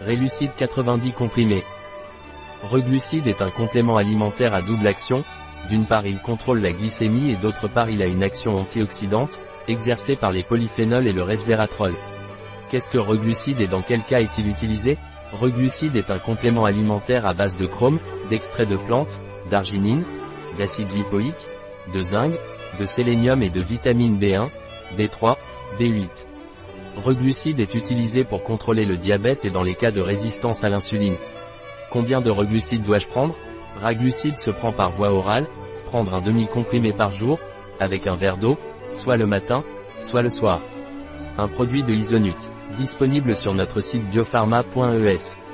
Rélucide 90 comprimés. Reglucide est un complément alimentaire à double action, d'une part il contrôle la glycémie et d'autre part il a une action antioxydante, exercée par les polyphénols et le resveratrol. Qu'est-ce que reglucide et dans quel cas est-il utilisé? Reglucide est un complément alimentaire à base de chrome, d'extrait de plantes, d'arginine, d'acide lipoïque, de zinc, de sélénium et de vitamine B1, B3, B8. Reglucide est utilisé pour contrôler le diabète et dans les cas de résistance à l'insuline. Combien de reglucide dois-je prendre? Raglucide se prend par voie orale, prendre un demi-comprimé par jour, avec un verre d'eau, soit le matin, soit le soir. Un produit de Isonut, disponible sur notre site biopharma.es.